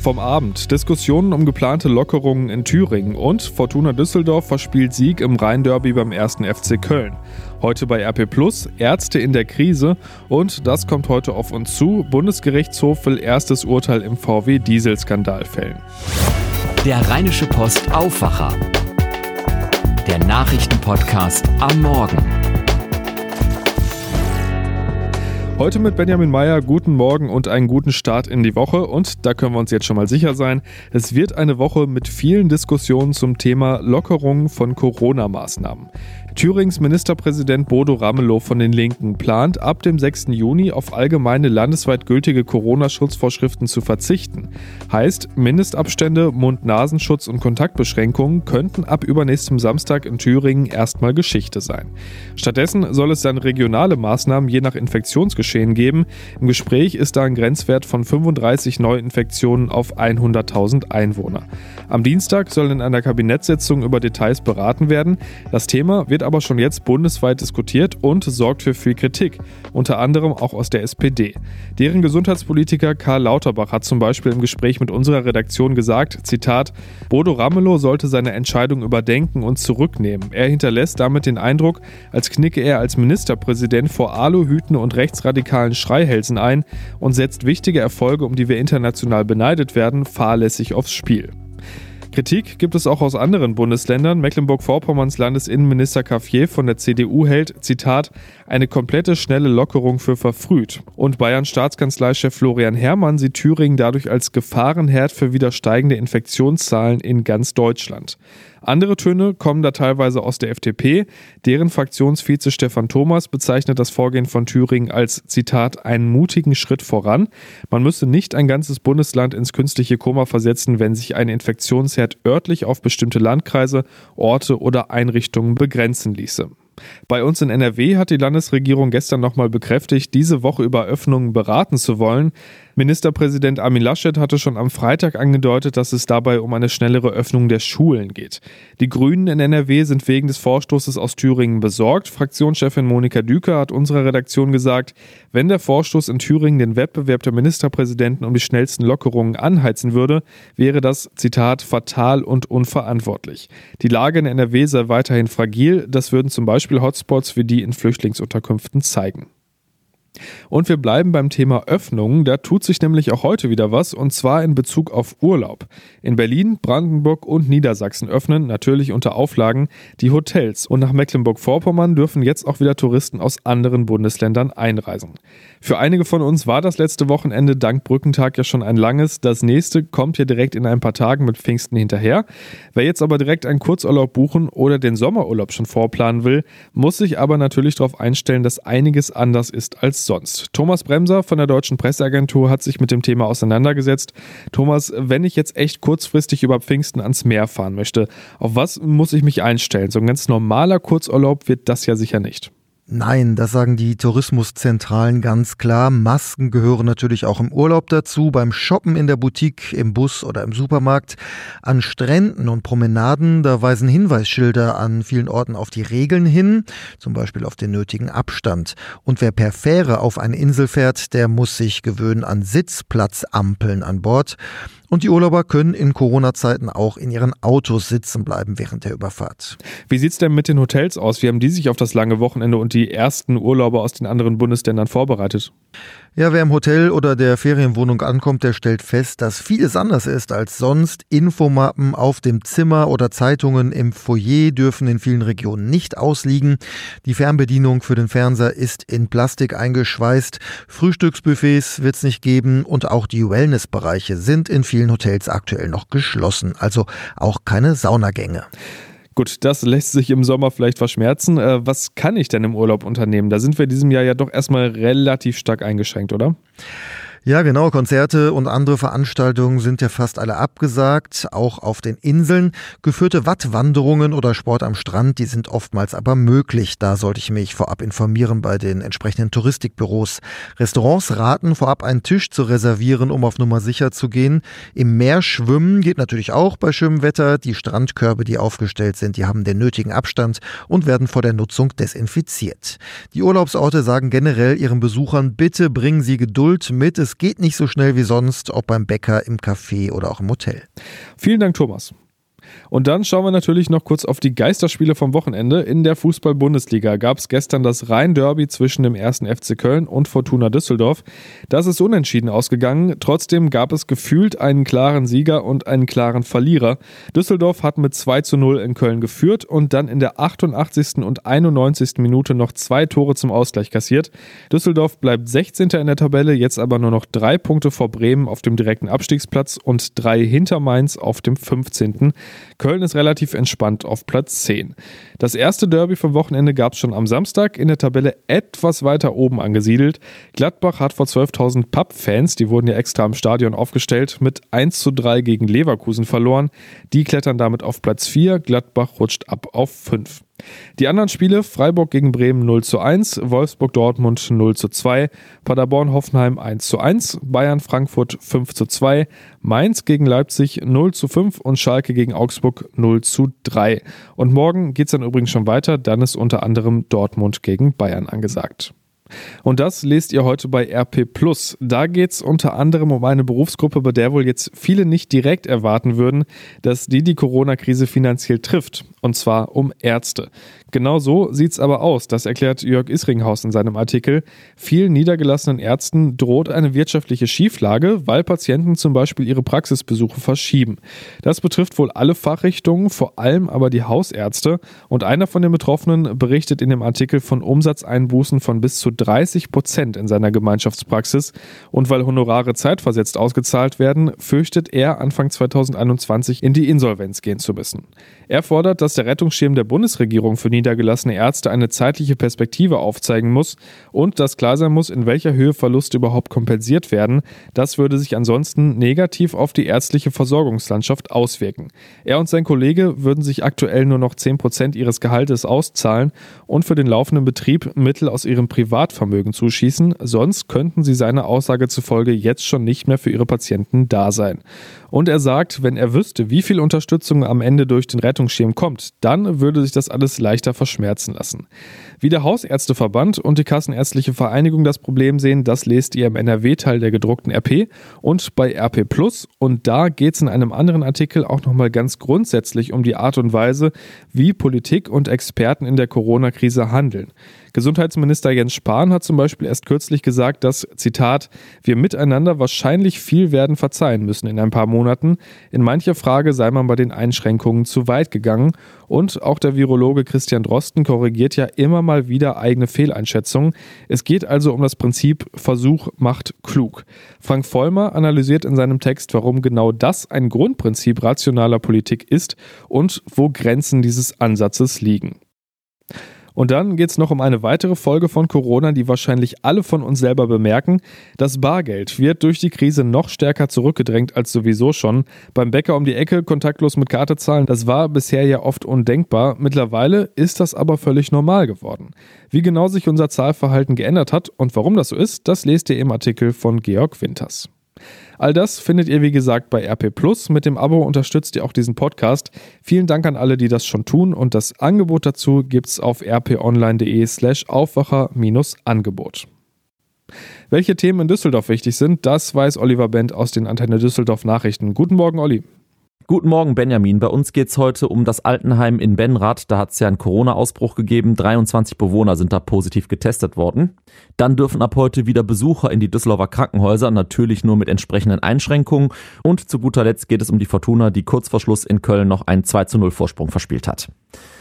Vom Abend Diskussionen um geplante Lockerungen in Thüringen und Fortuna Düsseldorf verspielt Sieg im Rhein-Derby beim 1. FC Köln. Heute bei RP Plus Ärzte in der Krise und das kommt heute auf uns zu. Bundesgerichtshof will erstes Urteil im VW-Dieselskandal fällen. Der Rheinische Post Aufwacher. Der Nachrichtenpodcast am Morgen. Heute mit Benjamin Meyer, guten Morgen und einen guten Start in die Woche. Und da können wir uns jetzt schon mal sicher sein, es wird eine Woche mit vielen Diskussionen zum Thema Lockerung von Corona-Maßnahmen. Thürings Ministerpräsident Bodo Ramelow von den Linken plant, ab dem 6. Juni auf allgemeine landesweit gültige Corona-Schutzvorschriften zu verzichten. Heißt, Mindestabstände, Mund-Nasenschutz und Kontaktbeschränkungen könnten ab übernächstem Samstag in Thüringen erstmal Geschichte sein. Stattdessen soll es dann regionale Maßnahmen je nach Infektionsgeschehen geben. Im Gespräch ist da ein Grenzwert von 35 Neuinfektionen auf 100.000 Einwohner. Am Dienstag soll in einer Kabinettssitzung über Details beraten werden. Das Thema wird aber schon jetzt bundesweit diskutiert und sorgt für viel Kritik, unter anderem auch aus der SPD. Deren Gesundheitspolitiker Karl Lauterbach hat zum Beispiel im Gespräch mit unserer Redaktion gesagt, Zitat, Bodo Ramelow sollte seine Entscheidung überdenken und zurücknehmen. Er hinterlässt damit den Eindruck, als knicke er als Ministerpräsident vor Aluhüten und rechtsradikalen Schreihälsen ein und setzt wichtige Erfolge, um die wir international beneidet werden, fahrlässig aufs Spiel. Kritik gibt es auch aus anderen Bundesländern. Mecklenburg-Vorpommerns Landesinnenminister Caffier von der CDU hält, Zitat, eine komplette schnelle Lockerung für verfrüht. Und Bayerns Staatskanzleichef Florian Herrmann sieht Thüringen dadurch als Gefahrenherd für wieder steigende Infektionszahlen in ganz Deutschland. Andere Töne kommen da teilweise aus der FDP. Deren Fraktionsvize Stefan Thomas bezeichnet das Vorgehen von Thüringen als Zitat einen mutigen Schritt voran. Man müsse nicht ein ganzes Bundesland ins künstliche Koma versetzen, wenn sich ein Infektionsherd örtlich auf bestimmte Landkreise, Orte oder Einrichtungen begrenzen ließe. Bei uns in NRW hat die Landesregierung gestern nochmal bekräftigt, diese Woche über Öffnungen beraten zu wollen. Ministerpräsident Armin Laschet hatte schon am Freitag angedeutet, dass es dabei um eine schnellere Öffnung der Schulen geht. Die Grünen in NRW sind wegen des Vorstoßes aus Thüringen besorgt. Fraktionschefin Monika Düker hat unserer Redaktion gesagt, wenn der Vorstoß in Thüringen den Wettbewerb der Ministerpräsidenten um die schnellsten Lockerungen anheizen würde, wäre das, Zitat, fatal und unverantwortlich. Die Lage in NRW sei weiterhin fragil. Das würden zum Beispiel Hotspots wie die in Flüchtlingsunterkünften zeigen. Und wir bleiben beim Thema Öffnungen. Da tut sich nämlich auch heute wieder was und zwar in Bezug auf Urlaub. In Berlin, Brandenburg und Niedersachsen öffnen, natürlich unter Auflagen, die Hotels. Und nach Mecklenburg-Vorpommern dürfen jetzt auch wieder Touristen aus anderen Bundesländern einreisen. Für einige von uns war das letzte Wochenende dank Brückentag ja schon ein langes. Das nächste kommt hier direkt in ein paar Tagen mit Pfingsten hinterher. Wer jetzt aber direkt einen Kurzurlaub buchen oder den Sommerurlaub schon vorplanen will, muss sich aber natürlich darauf einstellen, dass einiges anders ist als sonst. Thomas Bremser von der Deutschen Presseagentur hat sich mit dem Thema auseinandergesetzt. Thomas, wenn ich jetzt echt kurzfristig über Pfingsten ans Meer fahren möchte, auf was muss ich mich einstellen? So ein ganz normaler Kurzurlaub wird das ja sicher nicht. Nein, das sagen die Tourismuszentralen ganz klar. Masken gehören natürlich auch im Urlaub dazu, beim Shoppen in der Boutique, im Bus oder im Supermarkt. An Stränden und Promenaden, da weisen Hinweisschilder an vielen Orten auf die Regeln hin, zum Beispiel auf den nötigen Abstand. Und wer per Fähre auf eine Insel fährt, der muss sich gewöhnen an Sitzplatzampeln an Bord. Und die Urlauber können in Corona-Zeiten auch in ihren Autos sitzen bleiben während der Überfahrt. Wie sieht es denn mit den Hotels aus? Wie haben die sich auf das lange Wochenende und die ersten Urlauber aus den anderen Bundesländern vorbereitet? Ja, wer im Hotel oder der Ferienwohnung ankommt, der stellt fest, dass vieles anders ist als sonst. Infomappen auf dem Zimmer oder Zeitungen im Foyer dürfen in vielen Regionen nicht ausliegen. Die Fernbedienung für den Fernseher ist in Plastik eingeschweißt. Frühstücksbuffets wird es nicht geben und auch die Wellnessbereiche sind in vielen Hotels aktuell noch geschlossen. Also auch keine Saunagänge. Gut, das lässt sich im Sommer vielleicht verschmerzen. Äh, was kann ich denn im Urlaub unternehmen? Da sind wir diesem Jahr ja doch erstmal relativ stark eingeschränkt, oder? Ja, genau. Konzerte und andere Veranstaltungen sind ja fast alle abgesagt, auch auf den Inseln. Geführte Wattwanderungen oder Sport am Strand, die sind oftmals aber möglich. Da sollte ich mich vorab informieren bei den entsprechenden Touristikbüros. Restaurants raten, vorab einen Tisch zu reservieren, um auf Nummer sicher zu gehen. Im Meer schwimmen geht natürlich auch bei schönem Wetter. Die Strandkörbe, die aufgestellt sind, die haben den nötigen Abstand und werden vor der Nutzung desinfiziert. Die Urlaubsorte sagen generell ihren Besuchern, bitte bringen Sie Geduld mit. Es es geht nicht so schnell wie sonst, ob beim Bäcker, im Café oder auch im Hotel. Vielen Dank, Thomas. Und dann schauen wir natürlich noch kurz auf die Geisterspiele vom Wochenende. In der Fußball-Bundesliga gab es gestern das Rhein-Derby zwischen dem 1. FC Köln und Fortuna Düsseldorf. Das ist unentschieden ausgegangen. Trotzdem gab es gefühlt einen klaren Sieger und einen klaren Verlierer. Düsseldorf hat mit 2 zu 0 in Köln geführt und dann in der 88. und 91. Minute noch zwei Tore zum Ausgleich kassiert. Düsseldorf bleibt 16. in der Tabelle, jetzt aber nur noch drei Punkte vor Bremen auf dem direkten Abstiegsplatz und drei hinter Mainz auf dem 15. Köln ist relativ entspannt auf Platz 10. Das erste Derby vom Wochenende gab es schon am Samstag, in der Tabelle etwas weiter oben angesiedelt. Gladbach hat vor 12.000 Pub-Fans, die wurden ja extra im Stadion aufgestellt, mit 1 zu 3 gegen Leverkusen verloren. Die klettern damit auf Platz 4, Gladbach rutscht ab auf 5. Die anderen Spiele Freiburg gegen Bremen 0 zu 1, Wolfsburg Dortmund 0 zu 2, Paderborn Hoffenheim 1 zu 1, Bayern Frankfurt 5 zu 2, Mainz gegen Leipzig 0 zu 5 und Schalke gegen Augsburg 0 zu 3. Und morgen geht es dann übrigens schon weiter, dann ist unter anderem Dortmund gegen Bayern angesagt. Und das lest ihr heute bei RP Plus. Da geht es unter anderem um eine Berufsgruppe, bei der wohl jetzt viele nicht direkt erwarten würden, dass die die Corona-Krise finanziell trifft. Und zwar um Ärzte. Genau so sieht es aber aus, das erklärt Jörg Isringhaus in seinem Artikel. Vielen niedergelassenen Ärzten droht eine wirtschaftliche Schieflage, weil Patienten zum Beispiel ihre Praxisbesuche verschieben. Das betrifft wohl alle Fachrichtungen, vor allem aber die Hausärzte. Und einer von den Betroffenen berichtet in dem Artikel von Umsatzeinbußen von bis zu 30 Prozent in seiner Gemeinschaftspraxis. Und weil Honorare zeitversetzt ausgezahlt werden, fürchtet er, Anfang 2021 in die Insolvenz gehen zu müssen. Er fordert, dass der Rettungsschirm der Bundesregierung für niedergelassene Ärzte eine zeitliche Perspektive aufzeigen muss und dass klar sein muss, in welcher Höhe Verluste überhaupt kompensiert werden. Das würde sich ansonsten negativ auf die ärztliche Versorgungslandschaft auswirken. Er und sein Kollege würden sich aktuell nur noch 10% ihres Gehaltes auszahlen und für den laufenden Betrieb Mittel aus ihrem Privatvermögen zuschießen, sonst könnten sie seiner Aussage zufolge jetzt schon nicht mehr für ihre Patienten da sein. Und er sagt, wenn er wüsste, wie viel Unterstützung am Ende durch den Rettungsschirm kommt, dann würde sich das alles leichter verschmerzen lassen. Wie der Hausärzteverband und die Kassenärztliche Vereinigung das Problem sehen, das lest ihr im NRW-Teil der gedruckten RP und bei RP Plus. Und da geht es in einem anderen Artikel auch nochmal ganz grundsätzlich um die Art und Weise, wie Politik und Experten in der Corona-Krise handeln. Gesundheitsminister Jens Spahn hat zum Beispiel erst kürzlich gesagt, dass, Zitat, wir miteinander wahrscheinlich viel werden verzeihen müssen in ein paar Monaten. In mancher Frage sei man bei den Einschränkungen zu weit gegangen. Und auch der Virologe Christian Drosten korrigiert ja immer mal wieder eigene Fehleinschätzungen. Es geht also um das Prinzip Versuch macht klug. Frank Vollmer analysiert in seinem Text, warum genau das ein Grundprinzip rationaler Politik ist und wo Grenzen dieses Ansatzes liegen. Und dann geht es noch um eine weitere Folge von Corona, die wahrscheinlich alle von uns selber bemerken. Das Bargeld wird durch die Krise noch stärker zurückgedrängt als sowieso schon. Beim Bäcker um die Ecke kontaktlos mit Karte zahlen, das war bisher ja oft undenkbar. Mittlerweile ist das aber völlig normal geworden. Wie genau sich unser Zahlverhalten geändert hat und warum das so ist, das lest ihr im Artikel von Georg Winters. All das findet ihr wie gesagt bei RP Plus. Mit dem Abo unterstützt ihr auch diesen Podcast. Vielen Dank an alle, die das schon tun und das Angebot dazu gibt's auf rponline.de slash Aufwacher-Angebot. Welche Themen in Düsseldorf wichtig sind, das weiß Oliver Bent aus den Antenne Düsseldorf Nachrichten. Guten Morgen, Olli. Guten Morgen, Benjamin. Bei uns geht's heute um das Altenheim in Benrath. Da hat es ja einen Corona-Ausbruch gegeben. 23 Bewohner sind da positiv getestet worden. Dann dürfen ab heute wieder Besucher in die Düsseldorfer Krankenhäuser, natürlich nur mit entsprechenden Einschränkungen. Und zu guter Letzt geht es um die Fortuna, die kurz vor Schluss in Köln noch einen 2 zu 0 Vorsprung verspielt hat.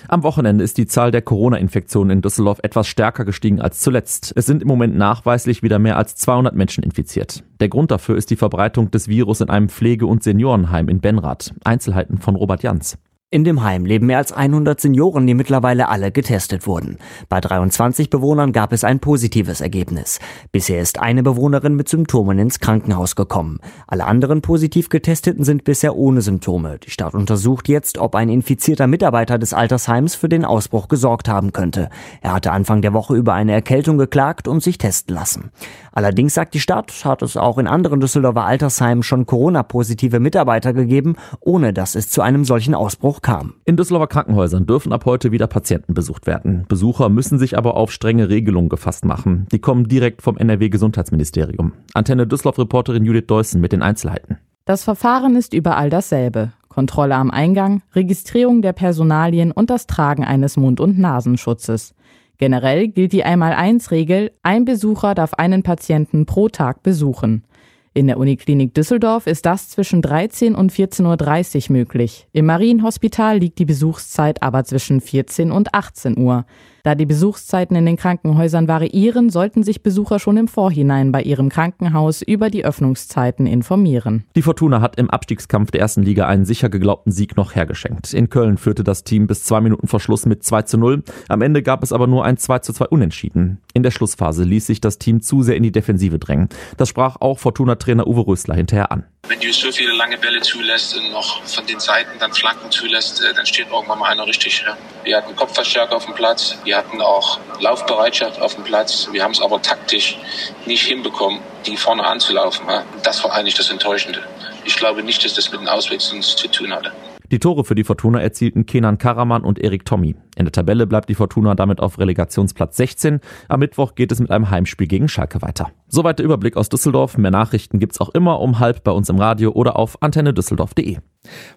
Am Wochenende ist die Zahl der Corona-Infektionen in Düsseldorf etwas stärker gestiegen als zuletzt. Es sind im Moment nachweislich wieder mehr als 200 Menschen infiziert. Der Grund dafür ist die Verbreitung des Virus in einem Pflege- und Seniorenheim in Benrath. Einzelheiten von Robert Jans. In dem Heim leben mehr als 100 Senioren, die mittlerweile alle getestet wurden. Bei 23 Bewohnern gab es ein positives Ergebnis. Bisher ist eine Bewohnerin mit Symptomen ins Krankenhaus gekommen. Alle anderen positiv Getesteten sind bisher ohne Symptome. Die Stadt untersucht jetzt, ob ein infizierter Mitarbeiter des Altersheims für den Ausbruch gesorgt haben könnte. Er hatte Anfang der Woche über eine Erkältung geklagt und sich testen lassen. Allerdings sagt die Stadt, hat es auch in anderen Düsseldorfer Altersheimen schon Corona-positive Mitarbeiter gegeben, ohne dass es zu einem solchen Ausbruch Kam. In Düsseldorfer Krankenhäusern dürfen ab heute wieder Patienten besucht werden. Besucher müssen sich aber auf strenge Regelungen gefasst machen. Die kommen direkt vom NRW-Gesundheitsministerium. Antenne Düsseldorf-Reporterin Judith Deussen mit den Einzelheiten. Das Verfahren ist überall dasselbe. Kontrolle am Eingang, Registrierung der Personalien und das Tragen eines Mund- und Nasenschutzes. Generell gilt die Einmal-Eins-Regel, ein Besucher darf einen Patienten pro Tag besuchen. In der Uniklinik Düsseldorf ist das zwischen 13 und 14.30 Uhr möglich. Im Marienhospital liegt die Besuchszeit aber zwischen 14 und 18 Uhr. Da die Besuchszeiten in den Krankenhäusern variieren, sollten sich Besucher schon im Vorhinein bei ihrem Krankenhaus über die Öffnungszeiten informieren. Die Fortuna hat im Abstiegskampf der ersten Liga einen sicher geglaubten Sieg noch hergeschenkt. In Köln führte das Team bis zwei Minuten vor Schluss mit 2 zu 0. Am Ende gab es aber nur ein 2 zu 2 Unentschieden. In der Schlussphase ließ sich das Team zu sehr in die Defensive drängen. Das sprach auch Fortuna-Trainer Uwe Rösler hinterher an. Wenn du so viele lange Bälle zulässt und noch von den Seiten dann Flanken zulässt, äh, dann steht irgendwann mal einer richtig. Wir hatten Kopfverstärker auf dem Platz, wir hatten auch Laufbereitschaft auf dem Platz. Wir haben es aber taktisch nicht hinbekommen, die vorne anzulaufen. Das war eigentlich das Enttäuschende. Ich glaube nicht, dass das mit den Auswechseln zu tun hatte. Die Tore für die Fortuna erzielten Kenan Karaman und Erik Tommy. In der Tabelle bleibt die Fortuna damit auf Relegationsplatz 16. Am Mittwoch geht es mit einem Heimspiel gegen Schalke weiter. Soweit der Überblick aus Düsseldorf. Mehr Nachrichten gibt's auch immer um halb bei uns im Radio oder auf antennedüsseldorf.de.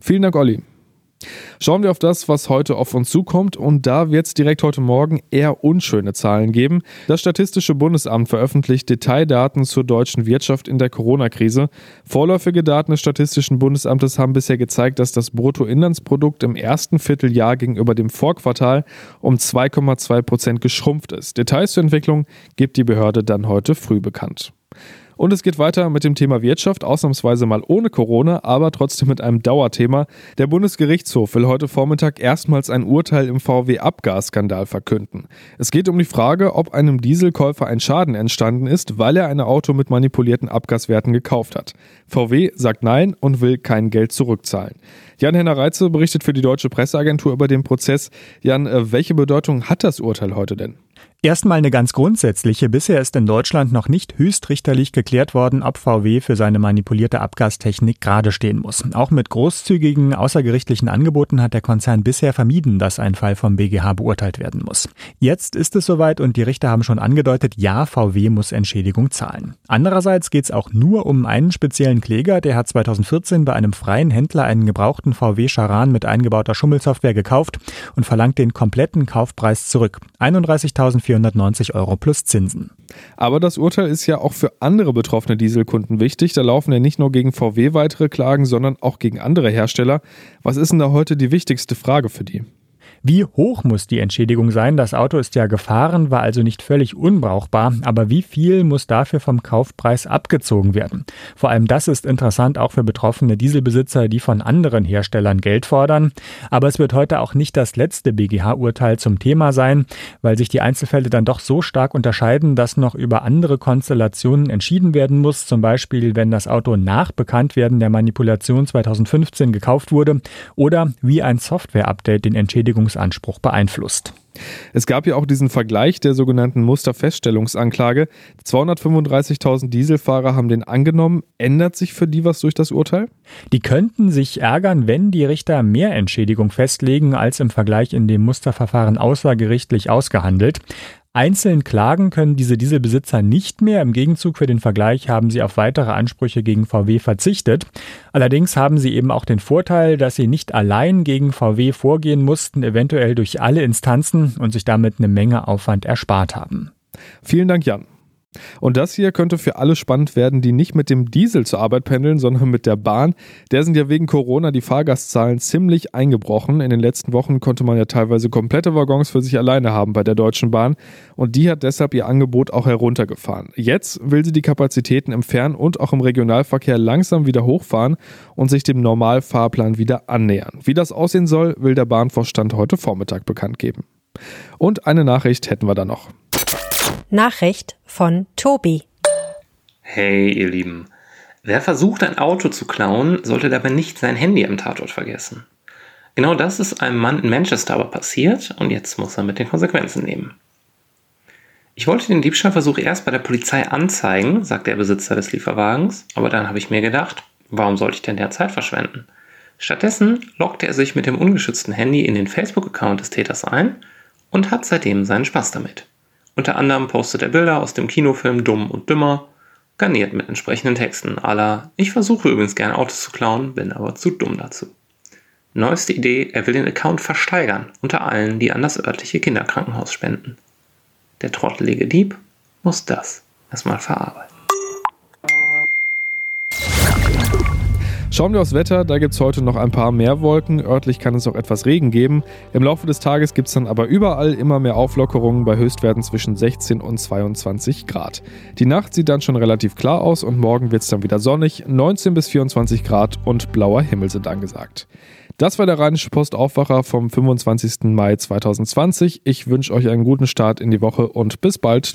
Vielen Dank, Olli. Schauen wir auf das, was heute auf uns zukommt und da wird es direkt heute Morgen eher unschöne Zahlen geben. Das Statistische Bundesamt veröffentlicht Detaildaten zur deutschen Wirtschaft in der Corona-Krise. Vorläufige Daten des Statistischen Bundesamtes haben bisher gezeigt, dass das Bruttoinlandsprodukt im ersten Vierteljahr gegenüber dem Vorquartal um 2,2 Prozent geschrumpft ist. Details zur Entwicklung gibt die Behörde dann heute früh bekannt. Und es geht weiter mit dem Thema Wirtschaft, ausnahmsweise mal ohne Corona, aber trotzdem mit einem Dauerthema. Der Bundesgerichtshof will heute Vormittag erstmals ein Urteil im VW-Abgasskandal verkünden. Es geht um die Frage, ob einem Dieselkäufer ein Schaden entstanden ist, weil er ein Auto mit manipulierten Abgaswerten gekauft hat. VW sagt Nein und will kein Geld zurückzahlen. Jan-Henner Reitze berichtet für die Deutsche Presseagentur über den Prozess. Jan, äh, welche Bedeutung hat das Urteil heute denn? Erstmal eine ganz grundsätzliche. Bisher ist in Deutschland noch nicht höchstrichterlich geklärt worden, ob VW für seine manipulierte Abgastechnik gerade stehen muss. Auch mit großzügigen außergerichtlichen Angeboten hat der Konzern bisher vermieden, dass ein Fall vom BGH beurteilt werden muss. Jetzt ist es soweit und die Richter haben schon angedeutet, ja, VW muss Entschädigung zahlen. Andererseits geht es auch nur um einen speziellen Kläger, der hat 2014 bei einem freien Händler einen gebrauchten VW Charan mit eingebauter Schummelsoftware gekauft und verlangt den kompletten Kaufpreis zurück. 31.000 490 Euro plus Zinsen. Aber das Urteil ist ja auch für andere betroffene Dieselkunden wichtig. Da laufen ja nicht nur gegen VW weitere Klagen, sondern auch gegen andere Hersteller. Was ist denn da heute die wichtigste Frage für die? Wie hoch muss die Entschädigung sein? Das Auto ist ja gefahren, war also nicht völlig unbrauchbar, aber wie viel muss dafür vom Kaufpreis abgezogen werden? Vor allem das ist interessant auch für betroffene Dieselbesitzer, die von anderen Herstellern Geld fordern. Aber es wird heute auch nicht das letzte BGH-Urteil zum Thema sein, weil sich die Einzelfälle dann doch so stark unterscheiden, dass noch über andere Konstellationen entschieden werden muss. Zum Beispiel, wenn das Auto nach Bekanntwerden der Manipulation 2015 gekauft wurde oder wie ein Software-Update den Entschädigungs Verfügungsanspruch beeinflusst. Es gab ja auch diesen Vergleich der sogenannten Musterfeststellungsanklage. 235.000 Dieselfahrer haben den angenommen. Ändert sich für die was durch das Urteil? Die könnten sich ärgern, wenn die Richter mehr Entschädigung festlegen, als im Vergleich in dem Musterverfahren außergerichtlich ausgehandelt. Einzeln klagen können diese Dieselbesitzer nicht mehr. Im Gegenzug für den Vergleich haben sie auf weitere Ansprüche gegen VW verzichtet. Allerdings haben sie eben auch den Vorteil, dass sie nicht allein gegen VW vorgehen mussten, eventuell durch alle Instanzen und sich damit eine Menge Aufwand erspart haben. Vielen Dank, Jan. Und das hier könnte für alle spannend werden, die nicht mit dem Diesel zur Arbeit pendeln, sondern mit der Bahn. Der sind ja wegen Corona die Fahrgastzahlen ziemlich eingebrochen. In den letzten Wochen konnte man ja teilweise komplette Waggons für sich alleine haben bei der Deutschen Bahn. Und die hat deshalb ihr Angebot auch heruntergefahren. Jetzt will sie die Kapazitäten im Fern- und auch im Regionalverkehr langsam wieder hochfahren und sich dem Normalfahrplan wieder annähern. Wie das aussehen soll, will der Bahnvorstand heute Vormittag bekannt geben. Und eine Nachricht hätten wir da noch. Nachricht von Tobi. Hey, ihr Lieben. Wer versucht, ein Auto zu klauen, sollte dabei nicht sein Handy am Tatort vergessen. Genau das ist einem Mann in Manchester aber passiert und jetzt muss er mit den Konsequenzen leben. Ich wollte den Diebstahlversuch erst bei der Polizei anzeigen, sagt der Besitzer des Lieferwagens, aber dann habe ich mir gedacht, warum sollte ich denn der Zeit verschwenden? Stattdessen loggte er sich mit dem ungeschützten Handy in den Facebook-Account des Täters ein und hat seitdem seinen Spaß damit. Unter anderem postet er Bilder aus dem Kinofilm Dumm und Dümmer, garniert mit entsprechenden Texten aller Ich versuche übrigens gerne Autos zu klauen, bin aber zu dumm dazu. Neueste Idee, er will den Account versteigern unter allen, die an das örtliche Kinderkrankenhaus spenden. Der trottelige Dieb muss das erstmal verarbeiten. Schauen wir aufs Wetter, da gibt es heute noch ein paar mehr Wolken. Örtlich kann es auch etwas Regen geben. Im Laufe des Tages gibt es dann aber überall immer mehr Auflockerungen bei Höchstwerten zwischen 16 und 22 Grad. Die Nacht sieht dann schon relativ klar aus und morgen wird es dann wieder sonnig. 19 bis 24 Grad und blauer Himmel sind angesagt. Das war der Rheinische Post Aufwacher vom 25. Mai 2020. Ich wünsche euch einen guten Start in die Woche und bis bald.